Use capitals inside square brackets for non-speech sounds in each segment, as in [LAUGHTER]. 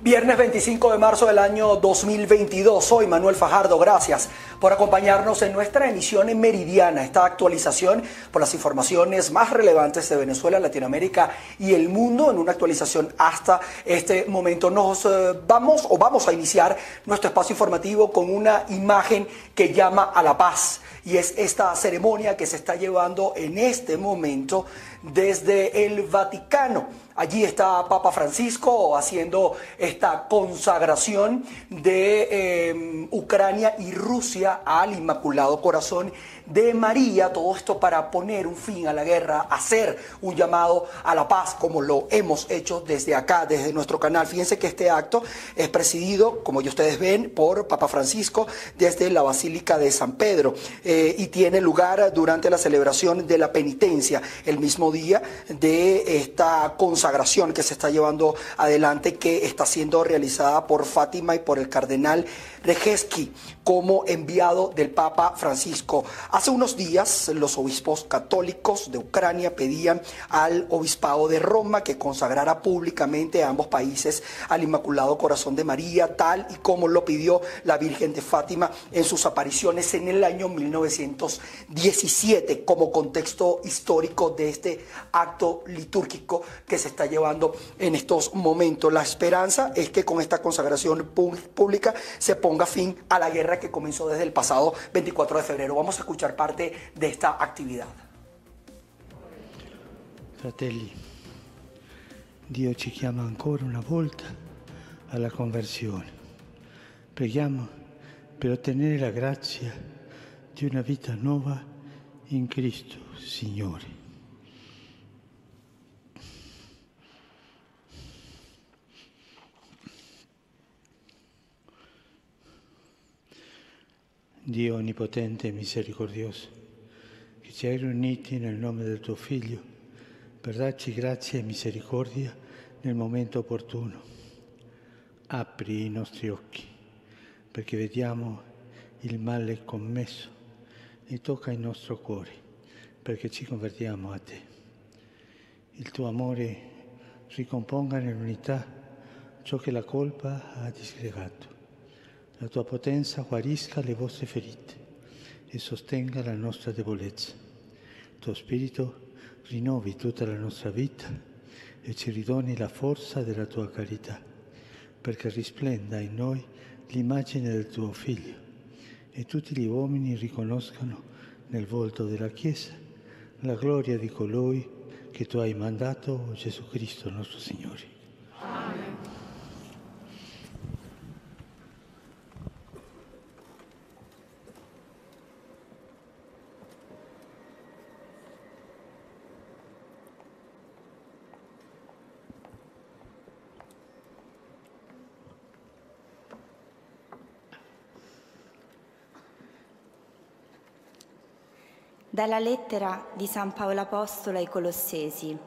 Viernes 25 de marzo del año 2022. Soy Manuel Fajardo. Gracias por acompañarnos en nuestra emisión en Meridiana, esta actualización por las informaciones más relevantes de Venezuela, Latinoamérica y el mundo en una actualización hasta este momento. Nos eh, vamos o vamos a iniciar nuestro espacio informativo con una imagen que llama a la paz y es esta ceremonia que se está llevando en este momento desde el Vaticano. Allí está Papa Francisco haciendo esta consagración de eh, Ucrania y Rusia al Inmaculado Corazón de María, todo esto para poner un fin a la guerra, hacer un llamado a la paz, como lo hemos hecho desde acá, desde nuestro canal. Fíjense que este acto es presidido, como ya ustedes ven, por Papa Francisco desde la Basílica de San Pedro eh, y tiene lugar durante la celebración de la penitencia, el mismo día de esta consagración que se está llevando adelante, que está siendo realizada por Fátima y por el cardenal Rejeski como enviado del Papa Francisco. Hace unos días los obispos católicos de Ucrania pedían al obispado de Roma que consagrara públicamente a ambos países al Inmaculado Corazón de María, tal y como lo pidió la Virgen de Fátima en sus apariciones en el año 1917 como contexto histórico de este acto litúrgico que se está llevando en estos momentos. La esperanza es que con esta consagración pública se ponga fin a la guerra que comenzó desde el pasado 24 de febrero. Vamos a escuchar parte de esta actividad. Fratelli, Dio ci chiama ancora una volta alla conversione. Preghiamo per ottenere la grazia di una vita nuova in Cristo, Signore. Dio onnipotente e misericordioso, che ci hai riuniti nel nome del tuo Figlio per darci grazia e misericordia nel momento opportuno. Apri i nostri occhi perché vediamo il male commesso e tocca il nostro cuore perché ci convertiamo a te. Il tuo amore ricomponga nell'unità ciò che la colpa ha disgregato la tua potenza guarisca le vostre ferite e sostenga la nostra debolezza. Il tuo Spirito rinnovi tutta la nostra vita e ci ridoni la forza della tua carità, perché risplenda in noi l'immagine del tuo Figlio e tutti gli uomini riconoscano nel volto della Chiesa la gloria di colui che tu hai mandato, Gesù Cristo nostro Signore. Dalla lettera di San Paolo Apostolo ai Colossesi.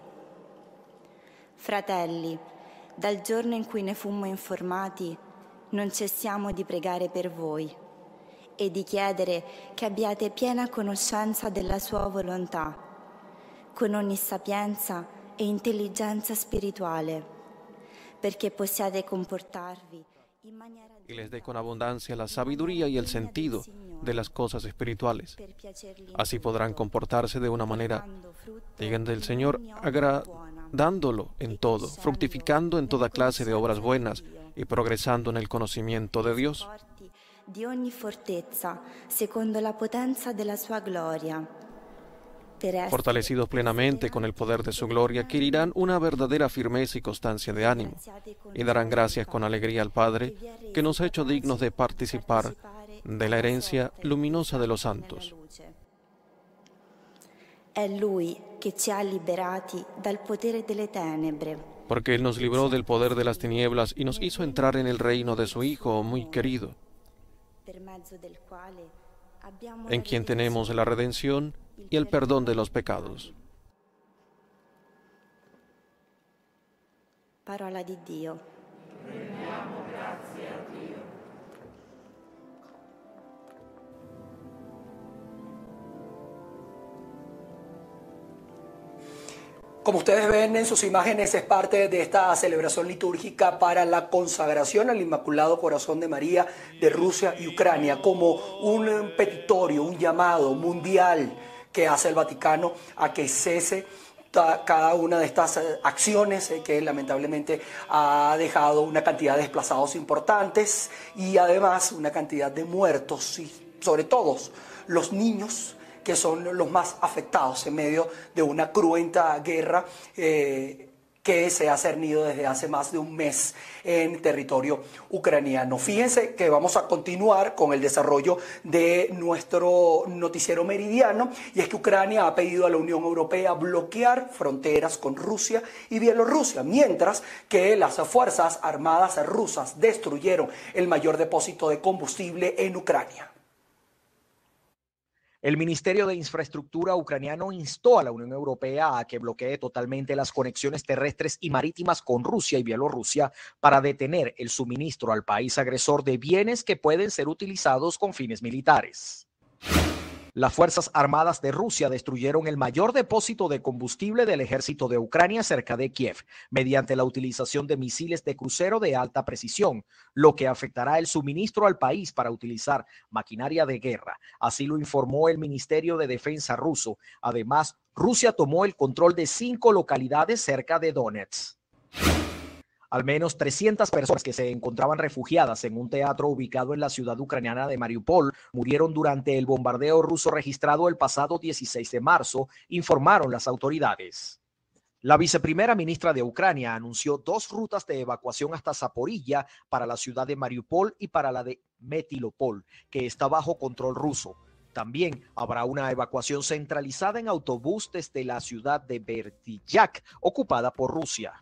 Fratelli, dal giorno in cui ne fummo informati, non cessiamo di pregare per voi e di chiedere che abbiate piena conoscenza della sua volontà, con ogni sapienza e intelligenza spirituale, perché possiate comportarvi. Y les dé con abundancia la sabiduría y el sentido de las cosas espirituales. Así podrán comportarse de una manera, digan del Señor, agradándolo en todo, fructificando en toda clase de obras buenas y progresando en el conocimiento de Dios. di ogni fortezza, secondo la potenza della sua gloria. Fortalecidos plenamente con el poder de su gloria, adquirirán una verdadera firmeza y constancia de ánimo, y darán gracias con alegría al Padre, que nos ha hecho dignos de participar de la herencia luminosa de los santos. Porque Él nos libró del poder de las tinieblas y nos hizo entrar en el reino de su Hijo muy querido, en quien tenemos la redención y el perdón de los pecados. parola di Dio. Como ustedes ven en sus imágenes, es parte de esta celebración litúrgica para la consagración al Inmaculado Corazón de María de Rusia y Ucrania, como un petitorio, un llamado mundial que hace el Vaticano a que cese cada una de estas eh, acciones eh, que lamentablemente ha dejado una cantidad de desplazados importantes y además una cantidad de muertos y sobre todo los niños que son los más afectados en medio de una cruenta guerra eh, que se ha cernido desde hace más de un mes en territorio ucraniano. Fíjense que vamos a continuar con el desarrollo de nuestro noticiero meridiano y es que Ucrania ha pedido a la Unión Europea bloquear fronteras con Rusia y Bielorrusia, mientras que las Fuerzas Armadas rusas destruyeron el mayor depósito de combustible en Ucrania. El Ministerio de Infraestructura ucraniano instó a la Unión Europea a que bloquee totalmente las conexiones terrestres y marítimas con Rusia y Bielorrusia para detener el suministro al país agresor de bienes que pueden ser utilizados con fines militares. Las Fuerzas Armadas de Rusia destruyeron el mayor depósito de combustible del ejército de Ucrania cerca de Kiev, mediante la utilización de misiles de crucero de alta precisión, lo que afectará el suministro al país para utilizar maquinaria de guerra. Así lo informó el Ministerio de Defensa ruso. Además, Rusia tomó el control de cinco localidades cerca de Donetsk. Al menos 300 personas que se encontraban refugiadas en un teatro ubicado en la ciudad ucraniana de Mariupol murieron durante el bombardeo ruso registrado el pasado 16 de marzo, informaron las autoridades. La viceprimera ministra de Ucrania anunció dos rutas de evacuación hasta Zaporilla para la ciudad de Mariupol y para la de Metilopol, que está bajo control ruso. También habrá una evacuación centralizada en autobús desde la ciudad de Berdiyak, ocupada por Rusia.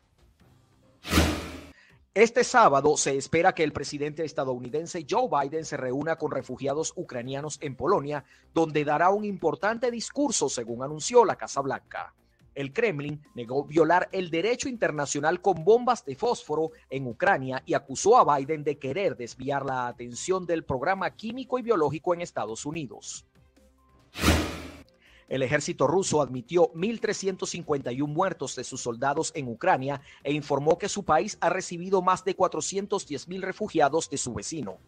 Este sábado se espera que el presidente estadounidense Joe Biden se reúna con refugiados ucranianos en Polonia, donde dará un importante discurso, según anunció la Casa Blanca. El Kremlin negó violar el derecho internacional con bombas de fósforo en Ucrania y acusó a Biden de querer desviar la atención del programa químico y biológico en Estados Unidos. El ejército ruso admitió 1.351 muertos de sus soldados en Ucrania e informó que su país ha recibido más de 410.000 refugiados de su vecino.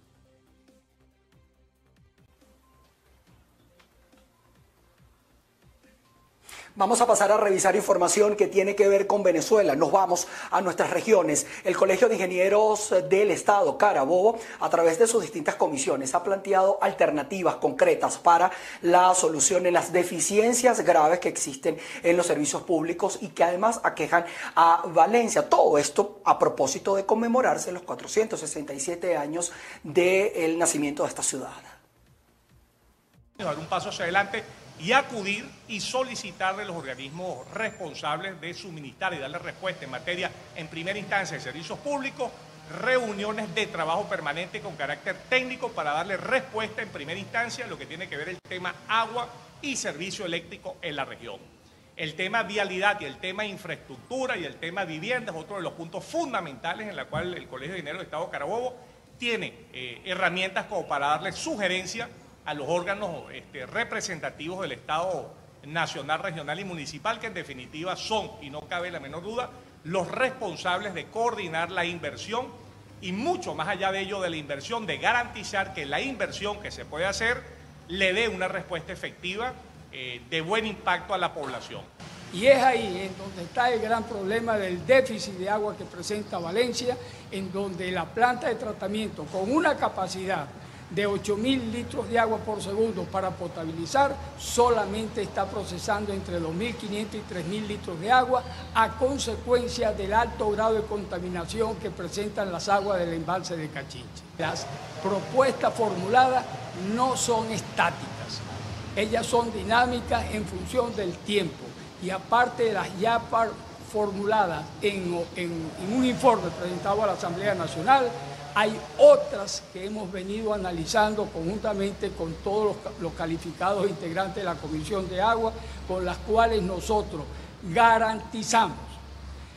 Vamos a pasar a revisar información que tiene que ver con Venezuela. Nos vamos a nuestras regiones. El Colegio de Ingenieros del Estado, Carabobo, a través de sus distintas comisiones, ha planteado alternativas concretas para la solución de las deficiencias graves que existen en los servicios públicos y que además aquejan a Valencia. Todo esto a propósito de conmemorarse los 467 años del nacimiento de esta ciudad. Dar un paso hacia adelante y acudir y solicitarle a los organismos responsables de suministrar y darle respuesta en materia, en primera instancia, de servicios públicos, reuniones de trabajo permanente con carácter técnico para darle respuesta en primera instancia a lo que tiene que ver el tema agua y servicio eléctrico en la región. El tema vialidad y el tema infraestructura y el tema vivienda es otro de los puntos fundamentales en la cual el Colegio de Dinero de Estado Carabobo tiene eh, herramientas como para darle sugerencia a los órganos este, representativos del Estado nacional, regional y municipal, que en definitiva son, y no cabe la menor duda, los responsables de coordinar la inversión y mucho más allá de ello de la inversión, de garantizar que la inversión que se puede hacer le dé una respuesta efectiva eh, de buen impacto a la población. Y es ahí en donde está el gran problema del déficit de agua que presenta Valencia, en donde la planta de tratamiento con una capacidad de 8.000 litros de agua por segundo para potabilizar, solamente está procesando entre 2.500 y 3.000 litros de agua a consecuencia del alto grado de contaminación que presentan las aguas del embalse de Cachinche. Las propuestas formuladas no son estáticas, ellas son dinámicas en función del tiempo y aparte de las ya formuladas en, en un informe presentado a la Asamblea Nacional, hay otras que hemos venido analizando conjuntamente con todos los, calificados integrantes de la Comisión de Agua, con las cuales nosotros garantizamos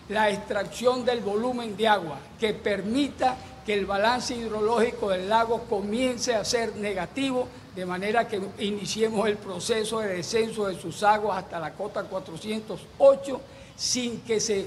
la extracción del volumen de agua que permita que el balance hidrológico del lago comience a ser negativo de manera que iniciemos el proceso de descenso de sus aguas hasta la cota 408 sin que se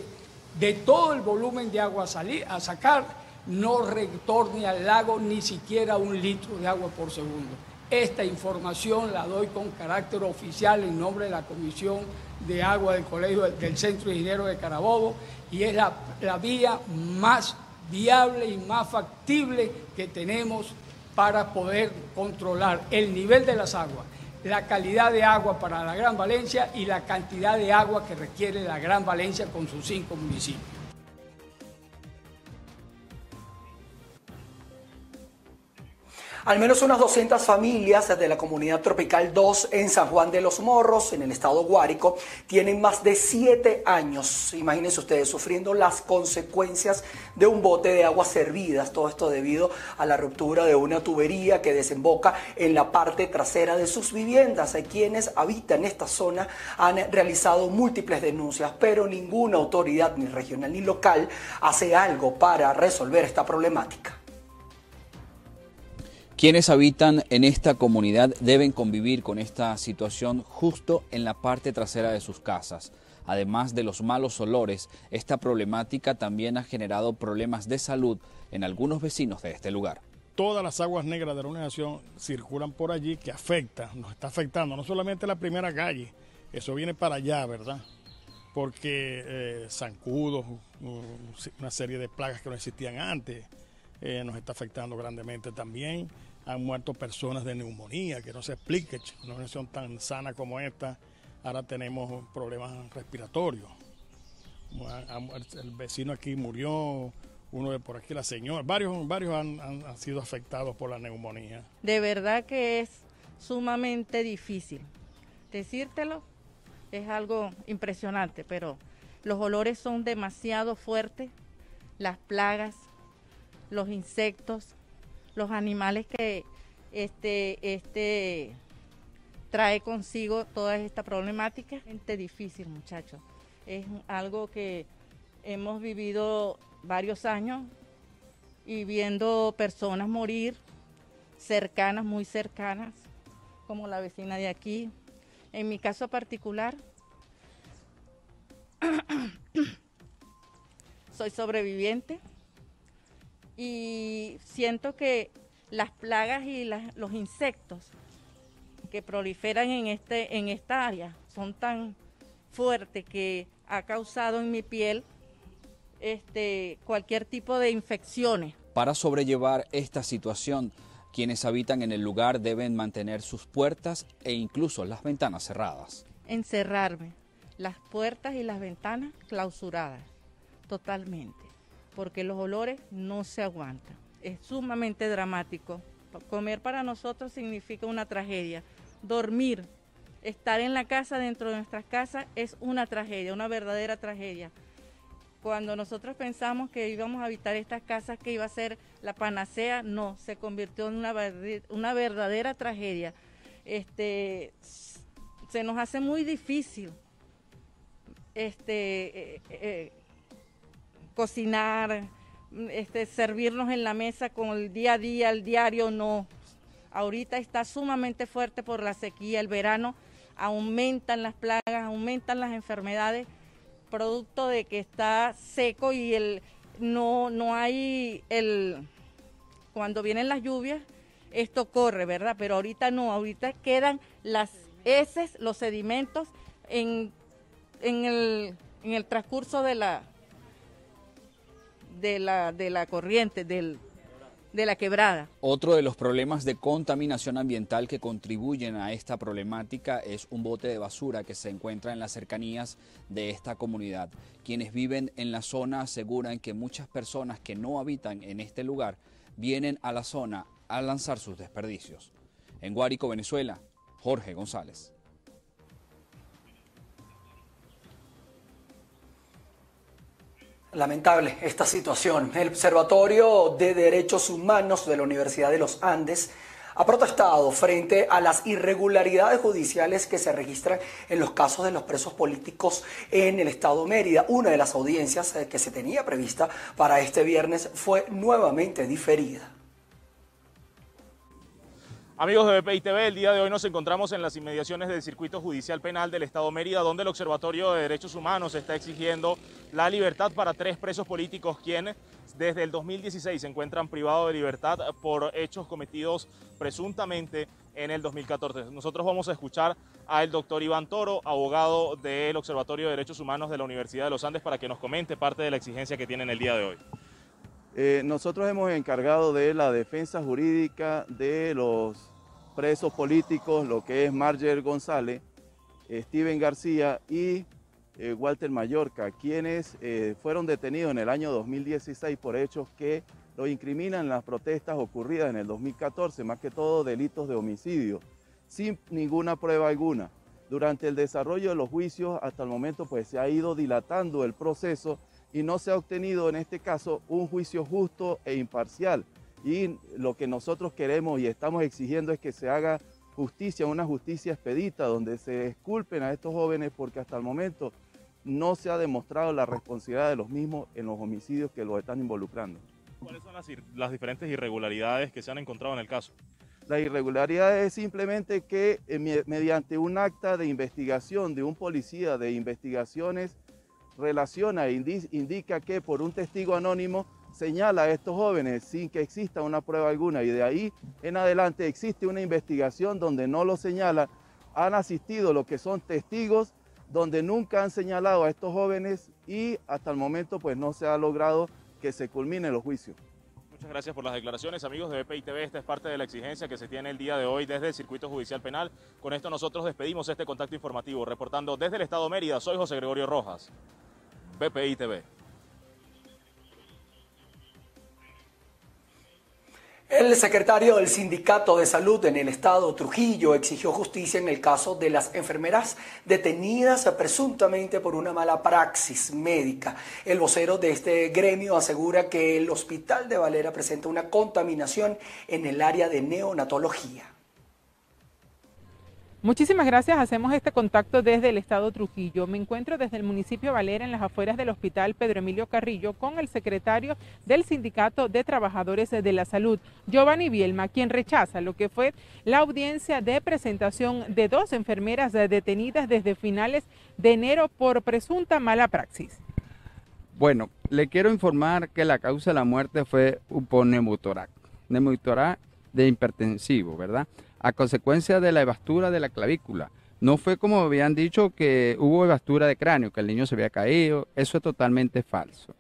de todo el volumen de agua a, salir, a sacar no retorne al lago ni siquiera un litro de agua por segundo. Esta información la doy con carácter oficial en nombre de la Comisión de Agua del Colegio del Centro Dinero de Carabobo y es la, la vía más viable y más factible que tenemos para poder controlar el nivel de las aguas, la calidad de agua para la Gran Valencia y la cantidad de agua que requiere la Gran Valencia con sus cinco municipios. Al menos unas 200 familias de la comunidad tropical 2 en San Juan de los Morros, en el estado Guárico, tienen más de 7 años, imagínense ustedes, sufriendo las consecuencias de un bote de aguas servidas. Todo esto debido a la ruptura de una tubería que desemboca en la parte trasera de sus viviendas. Hay quienes habitan esta zona han realizado múltiples denuncias, pero ninguna autoridad, ni regional ni local, hace algo para resolver esta problemática. Quienes habitan en esta comunidad deben convivir con esta situación justo en la parte trasera de sus casas. Además de los malos olores, esta problemática también ha generado problemas de salud en algunos vecinos de este lugar. Todas las aguas negras de la organización circulan por allí que afecta, nos está afectando no solamente la primera calle, eso viene para allá, ¿verdad? Porque eh, zancudos, una serie de plagas que no existían antes, eh, nos está afectando grandemente también han muerto personas de neumonía, que no se explique, una organización tan sana como esta, ahora tenemos problemas respiratorios. El vecino aquí murió, uno de por aquí, la señora, varios, varios han, han sido afectados por la neumonía. De verdad que es sumamente difícil. Decírtelo es algo impresionante, pero los olores son demasiado fuertes, las plagas, los insectos, los animales que este, este trae consigo toda esta problemática. Es difícil, muchachos. Es algo que hemos vivido varios años y viendo personas morir cercanas, muy cercanas, como la vecina de aquí. En mi caso particular, [COUGHS] soy sobreviviente y siento que las plagas y los insectos que proliferan en, este, en esta área son tan fuertes que ha causado en mi piel este, cualquier tipo de infecciones. Para sobrellevar esta situación, quienes habitan en el lugar deben mantener sus puertas e incluso las ventanas cerradas. Encerrarme, las puertas y las ventanas clausuradas, totalmente porque los olores no se aguantan. Es sumamente dramático. Comer para nosotros significa una tragedia. Dormir, estar en la casa, dentro de nuestras casas, es una tragedia, una verdadera tragedia. Cuando nosotros pensamos que íbamos a habitar estas casas, que iba a ser la panacea, no, se convirtió en una, verdadera tragedia. Este, se nos hace muy difícil este, eh, eh, cocinar, este, servirnos en la mesa con el día a día, el diario, no. Ahorita está sumamente fuerte por la sequía, el verano aumentan las plagas, aumentan las enfermedades, producto de que está seco y el no, no hay el cuando vienen las lluvias, esto corre, ¿verdad? Pero ahorita no, ahorita quedan las heces, los sedimentos en, en, el, en el transcurso de la, de la, de la corriente, del, de la quebrada. Otro de los problemas de contaminación ambiental que contribuyen a esta problemática es un bote de basura que se encuentra en las cercanías de esta comunidad. Quienes viven en la zona aseguran que muchas personas que no habitan en este lugar vienen a la zona a lanzar sus desperdicios. En Guárico, Venezuela, Jorge González. Lamentable esta situación. El Observatorio de Derechos Humanos de la Universidad de los Andes ha protestado frente a las irregularidades judiciales que se registran en los casos de los presos políticos en el estado Mérida. Una de las audiencias eh, que se tenía prevista para este viernes fue nuevamente diferida. Amigos de BPI TV, el día de hoy nos encontramos en las inmediaciones del Circuito Judicial Penal del Estado Mérida, donde el Observatorio de Derechos Humanos está exigiendo la libertad para tres presos políticos quienes desde el 2016 se encuentran privados de libertad por hechos cometidos presuntamente en el 2014. Nosotros vamos a escuchar al doctor Iván Toro, abogado del Observatorio de Derechos Humanos de la Universidad de los Andes, para que nos comente parte de la exigencia que tienen el día de hoy. Eh, nosotros hemos encargado de la defensa jurídica de los presos políticos, lo que es Marger González, Steven García y eh, Walter Mallorca, quienes eh, fueron detenidos en el año 2016 por hechos que los incriminan en las protestas ocurridas en el 2014, más que todo delitos de homicidio, sin ninguna prueba alguna. Durante el desarrollo de los juicios, hasta el momento, pues se ha ido dilatando el proceso y no se ha obtenido en este caso un juicio justo e imparcial. Y lo que nosotros queremos y estamos exigiendo es que se haga justicia, una justicia expedita, donde se disculpen a estos jóvenes porque hasta el momento no se ha demostrado la responsabilidad de los mismos en los homicidios que los están involucrando. ¿Cuáles son las, diferentes irregularidades que se han encontrado en el caso? La irregularidad es simplemente que eh, mediante un acta de investigación de un policía de investigaciones relaciona e indica que por un testigo anónimo señala a estos jóvenes sin que exista una prueba alguna y de ahí en adelante existe una investigación donde no lo señala, han asistido lo que son testigos donde nunca han señalado a estos jóvenes y hasta el momento pues no se ha logrado que se culminen los juicios. Muchas gracias por las declaraciones, amigos de BPI TV. Esta es parte de la exigencia que se tiene el día de hoy desde el Circuito Judicial Penal. Con esto nosotros despedimos este contacto informativo. Reportando desde el Estado Mérida, soy José Gregorio Rojas. BPI TV. El secretario del Sindicato de Salud en el estado Trujillo exigió justicia en el caso de las enfermeras detenidas presuntamente por una mala praxis médica. El vocero de este gremio asegura que el hospital de Valera presenta una contaminación en el área de neonatología. Muchísimas gracias. Hacemos este contacto desde el estado Trujillo. Me encuentro desde el municipio Valera en las afueras del hospital Pedro Emilio Carrillo con el secretario del Sindicato de Trabajadores de la Salud, Giovanni Bielma, quien rechaza lo que fue la audiencia de presentación de dos enfermeras detenidas desde finales de enero por presunta mala praxis. Bueno, le quiero informar que la causa de la muerte fue un neumotorax, neumotorax de hipertensivo, ¿verdad? A consecuencia de la evastura de la clavícula. No fue como habían dicho que hubo evastura de cráneo, que el niño se había caído. Eso es totalmente falso.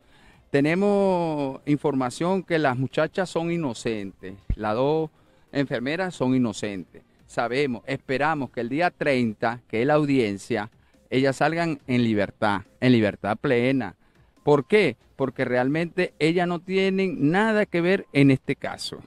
Tenemos información que las muchachas son inocentes. Las dos enfermeras son inocentes. Sabemos, esperamos que el día 30, que es la audiencia, ellas salgan en libertad, en libertad plena. ¿Por qué? Porque realmente ellas no tienen nada que ver en este caso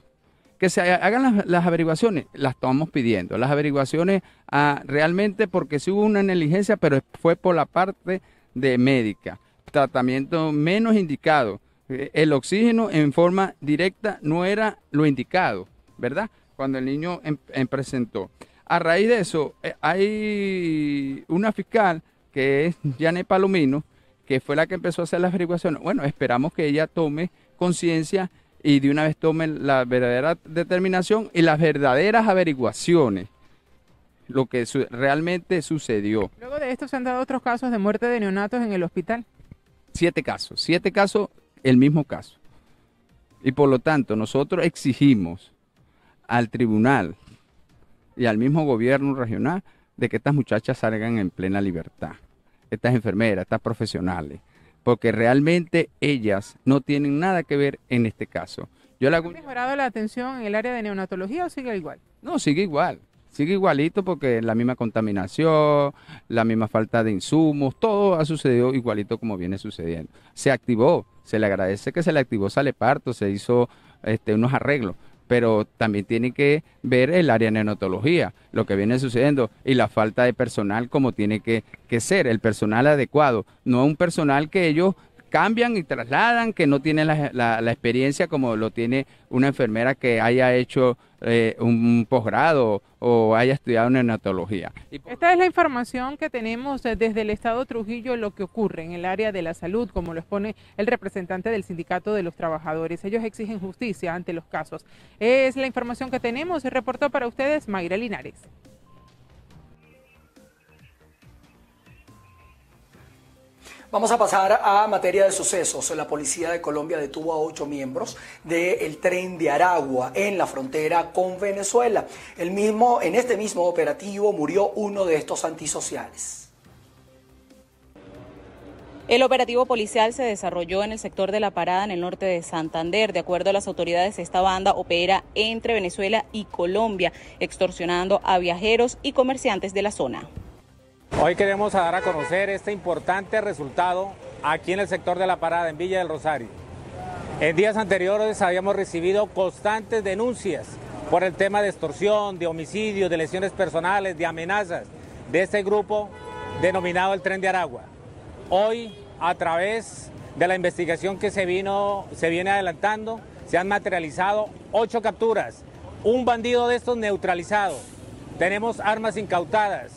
que se hagan las, averiguaciones, las estamos pidiendo. Las averiguaciones ah, realmente porque sí hubo una negligencia, pero fue por la parte de médica. Tratamiento menos indicado. Eh, el oxígeno en forma directa no era lo indicado, ¿verdad? Cuando el niño em, em, presentó. A raíz de eso, eh, hay una fiscal que es Janet Palomino, que fue la que empezó a hacer las averiguaciones. Bueno, esperamos que ella tome conciencia y de una vez tomen la verdadera determinación y las verdaderas averiguaciones, lo que realmente sucedió. Luego de esto se han dado otros casos de muerte de neonatos en el hospital. Siete casos, siete casos, el mismo caso. Y por lo tanto, nosotros exigimos al tribunal y al mismo gobierno regional de que estas muchachas salgan en plena libertad. Estas enfermeras, estas profesionales porque realmente ellas no tienen nada que ver en este caso. Yo ¿Ha mejorado la atención en el área de neonatología o sigue igual? No, sigue igual. Sigue igualito porque la misma contaminación, la misma falta de insumos, todo ha sucedido igualito como viene sucediendo. Se activó, se le agradece que se le activó sale parto, se hizo este, unos arreglos, pero también tiene que ver el área de neonatología, lo que viene sucediendo y la falta de personal como tiene que, ser, el personal adecuado, no un personal que ellos cambian y trasladan, que no tienen la, experiencia como lo tiene una enfermera que haya hecho eh, un posgrado o haya estudiado neonatología. Esta es la información que tenemos desde el Estado Trujillo, lo que ocurre en el área de la salud, como lo expone el representante del Sindicato de los Trabajadores. Ellos exigen justicia ante los casos. Es la información que tenemos. Reportó para ustedes Mayra Linares. Vamos a pasar a materia de sucesos. La policía de Colombia detuvo a ocho miembros del tren de Aragua en la frontera con Venezuela. El mismo, en este mismo operativo murió uno de estos antisociales. El operativo policial se desarrolló en el sector de La Parada, en el norte de Santander. De acuerdo a las autoridades, esta banda opera entre Venezuela y Colombia, extorsionando a viajeros y comerciantes de la zona. Hoy queremos dar a conocer este importante resultado aquí en el sector de la parada en Villa del Rosario. En días anteriores habíamos recibido constantes denuncias por el tema de extorsión, de homicidio, de lesiones personales, de amenazas de este grupo denominado el Tren de Aragua. Hoy, a través de la investigación que se, vino, se viene adelantando, se han materializado ocho capturas, un bandido de estos neutralizado, tenemos armas incautadas,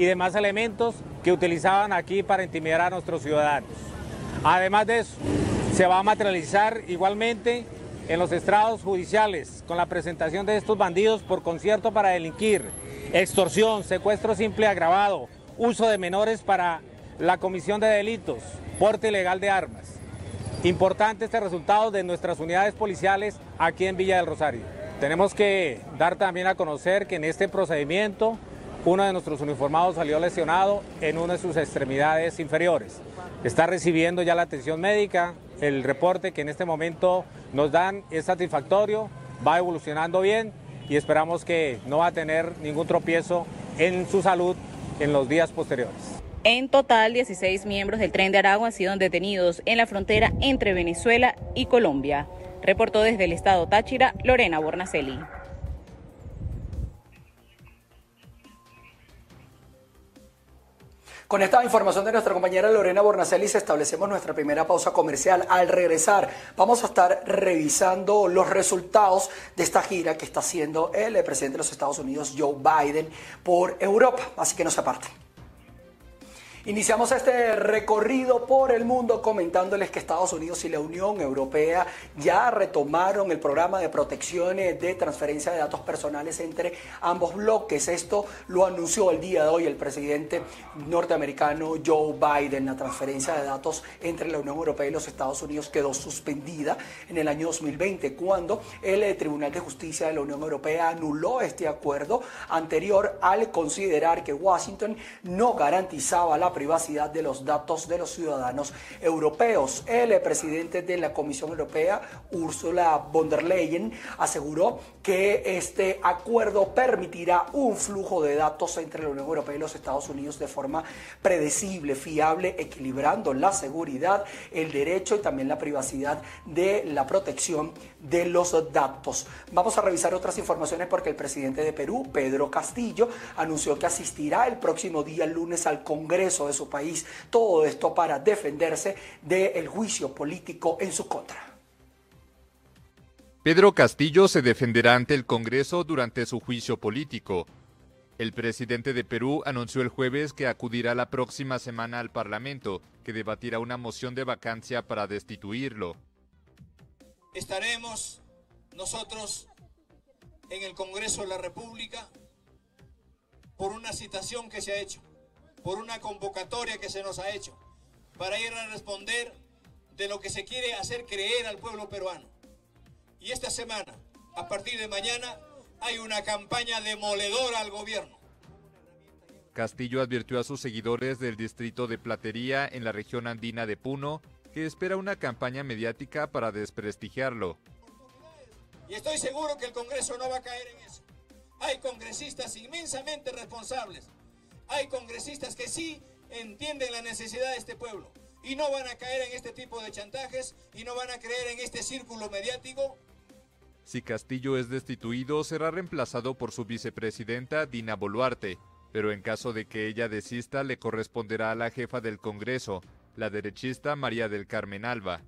y demás elementos que utilizaban aquí para intimidar a nuestros ciudadanos. Además de eso, se va a materializar igualmente en los estrados judiciales con la presentación de estos bandidos por concierto para delinquir, extorsión, secuestro simple agravado, uso de menores para la comisión de delitos, porte ilegal de armas. Importante este resultado de nuestras unidades policiales aquí en Villa del Rosario. Tenemos que dar también a conocer que en este procedimiento uno de nuestros uniformados salió lesionado en una de sus extremidades inferiores. Está recibiendo ya la atención médica. El reporte que en este momento nos dan es satisfactorio, va evolucionando bien y esperamos que no va a tener ningún tropiezo en su salud en los días posteriores. En total, 16 miembros del tren de Aragua han sido detenidos en la frontera entre Venezuela y Colombia. Reportó desde el estado Táchira Lorena Bornacelli. Con esta información de nuestra compañera Lorena Bornacelis establecemos nuestra primera pausa comercial. Al regresar vamos a estar revisando los resultados de esta gira que está haciendo el presidente de los Estados Unidos, Joe Biden, por Europa. Así que no se aparten. Iniciamos este recorrido por el mundo comentándoles que Estados Unidos y la Unión Europea ya retomaron el programa de protección de transferencia de datos personales entre ambos bloques. Esto lo anunció el día de hoy el presidente norteamericano Joe Biden. La transferencia de datos entre la Unión Europea y los Estados Unidos quedó suspendida en el año 2020 cuando el Tribunal de Justicia de la Unión Europea anuló este acuerdo anterior al considerar que Washington no garantizaba la privacidad de los datos de los ciudadanos europeos. El presidente de la Comisión Europea, Ursula von der Leyen, aseguró que este acuerdo permitirá un flujo de datos entre la Unión Europea y los Estados Unidos de forma predecible, fiable, equilibrando la seguridad, el derecho y también la privacidad de la protección de los datos. Vamos a revisar otras informaciones porque el presidente de Perú, Pedro Castillo, anunció que asistirá el próximo día lunes al Congreso de su país. Todo esto para defenderse del juicio político en su contra. Pedro Castillo se defenderá ante el Congreso durante su juicio político. El presidente de Perú anunció el jueves que acudirá la próxima semana al Parlamento, que debatirá una moción de vacancia para destituirlo. Estaremos nosotros en el Congreso de la República por una citación que se ha hecho por una convocatoria que se nos ha hecho para ir a responder de lo que se quiere hacer creer al pueblo peruano. Y esta semana, a partir de mañana, hay una campaña demoledora al gobierno. Castillo advirtió a sus seguidores del distrito de Platería en la región andina de Puno que espera una campaña mediática para desprestigiarlo. Y estoy seguro que el Congreso no va a caer en eso. Hay congresistas inmensamente responsables hay congresistas que sí entienden la necesidad de este pueblo y no van a caer en este tipo de chantajes y no van a creer en este círculo mediático. Si Castillo es destituido, será reemplazado por su vicepresidenta Dina Boluarte, pero en caso de que ella desista, le corresponderá a la jefa del Congreso, la derechista María del Carmen Alba.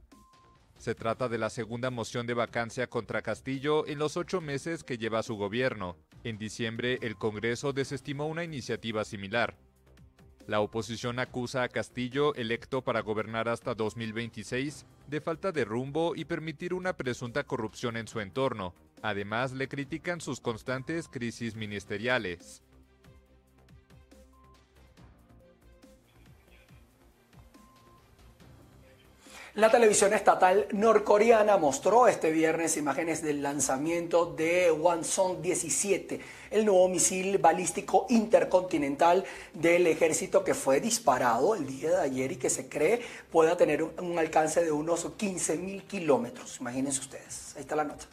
Se trata de la segunda moción de vacancia contra Castillo en los ocho meses que lleva su gobierno. En diciembre, el Congreso desestimó una iniciativa similar. La oposición acusa a Castillo, electo para gobernar hasta 2026, de falta de rumbo y permitir una presunta corrupción en su entorno. Además, le critican sus constantes crisis ministeriales. La televisión estatal norcoreana mostró este viernes imágenes del lanzamiento de Wonson 17, el nuevo misil balístico intercontinental del ejército que fue disparado el día de ayer y que se cree pueda tener un alcance de unos 15 mil kilómetros. Imagínense ustedes. Ahí está la nota.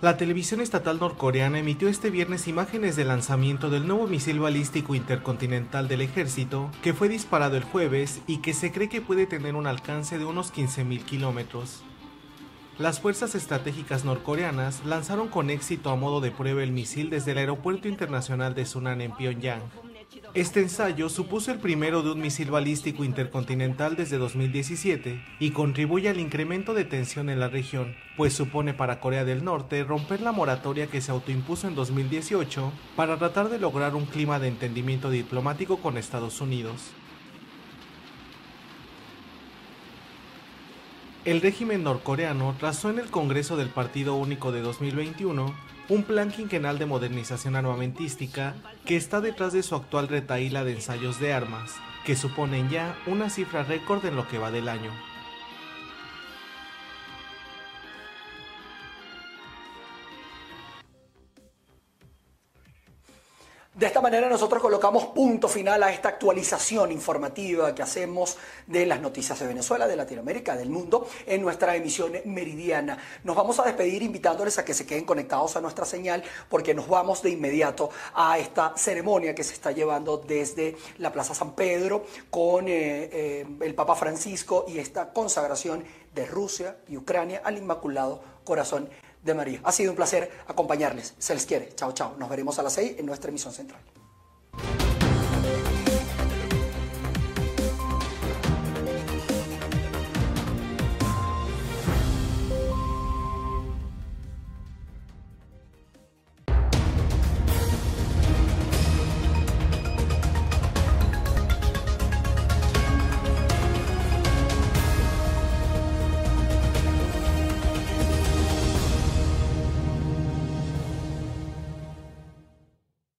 La televisión estatal norcoreana emitió este viernes imágenes del lanzamiento del nuevo misil balístico intercontinental del ejército, que fue disparado el jueves y que se cree que puede tener un alcance de unos 15.000 kilómetros. Las fuerzas estratégicas norcoreanas lanzaron con éxito a modo de prueba el misil desde el Aeropuerto Internacional de Sunan en Pyongyang. Este ensayo supuso el primero de un misil balístico intercontinental desde 2017 y contribuye al incremento de tensión en la región, pues supone para Corea del Norte romper la moratoria que se autoimpuso en 2018 para tratar de lograr un clima de entendimiento diplomático con Estados Unidos. El régimen norcoreano trazó en el Congreso del Partido Único de 2021 un plan quinquenal de modernización armamentística que está detrás de su actual retaíla de ensayos de armas, que suponen ya una cifra récord en lo que va del año. De esta manera nosotros colocamos punto final a esta actualización informativa que hacemos de las noticias de Venezuela, de Latinoamérica, del mundo en nuestra emisión meridiana. Nos vamos a despedir invitándoles a que se queden conectados a nuestra señal porque nos vamos de inmediato a esta ceremonia que se está llevando desde la Plaza San Pedro con eh, eh, el Papa Francisco y esta consagración de Rusia y Ucrania al Inmaculado Corazón de María. Ha sido un placer acompañarles. Se les quiere. Chao, chao. Nos veremos a las seis en nuestra emisión central.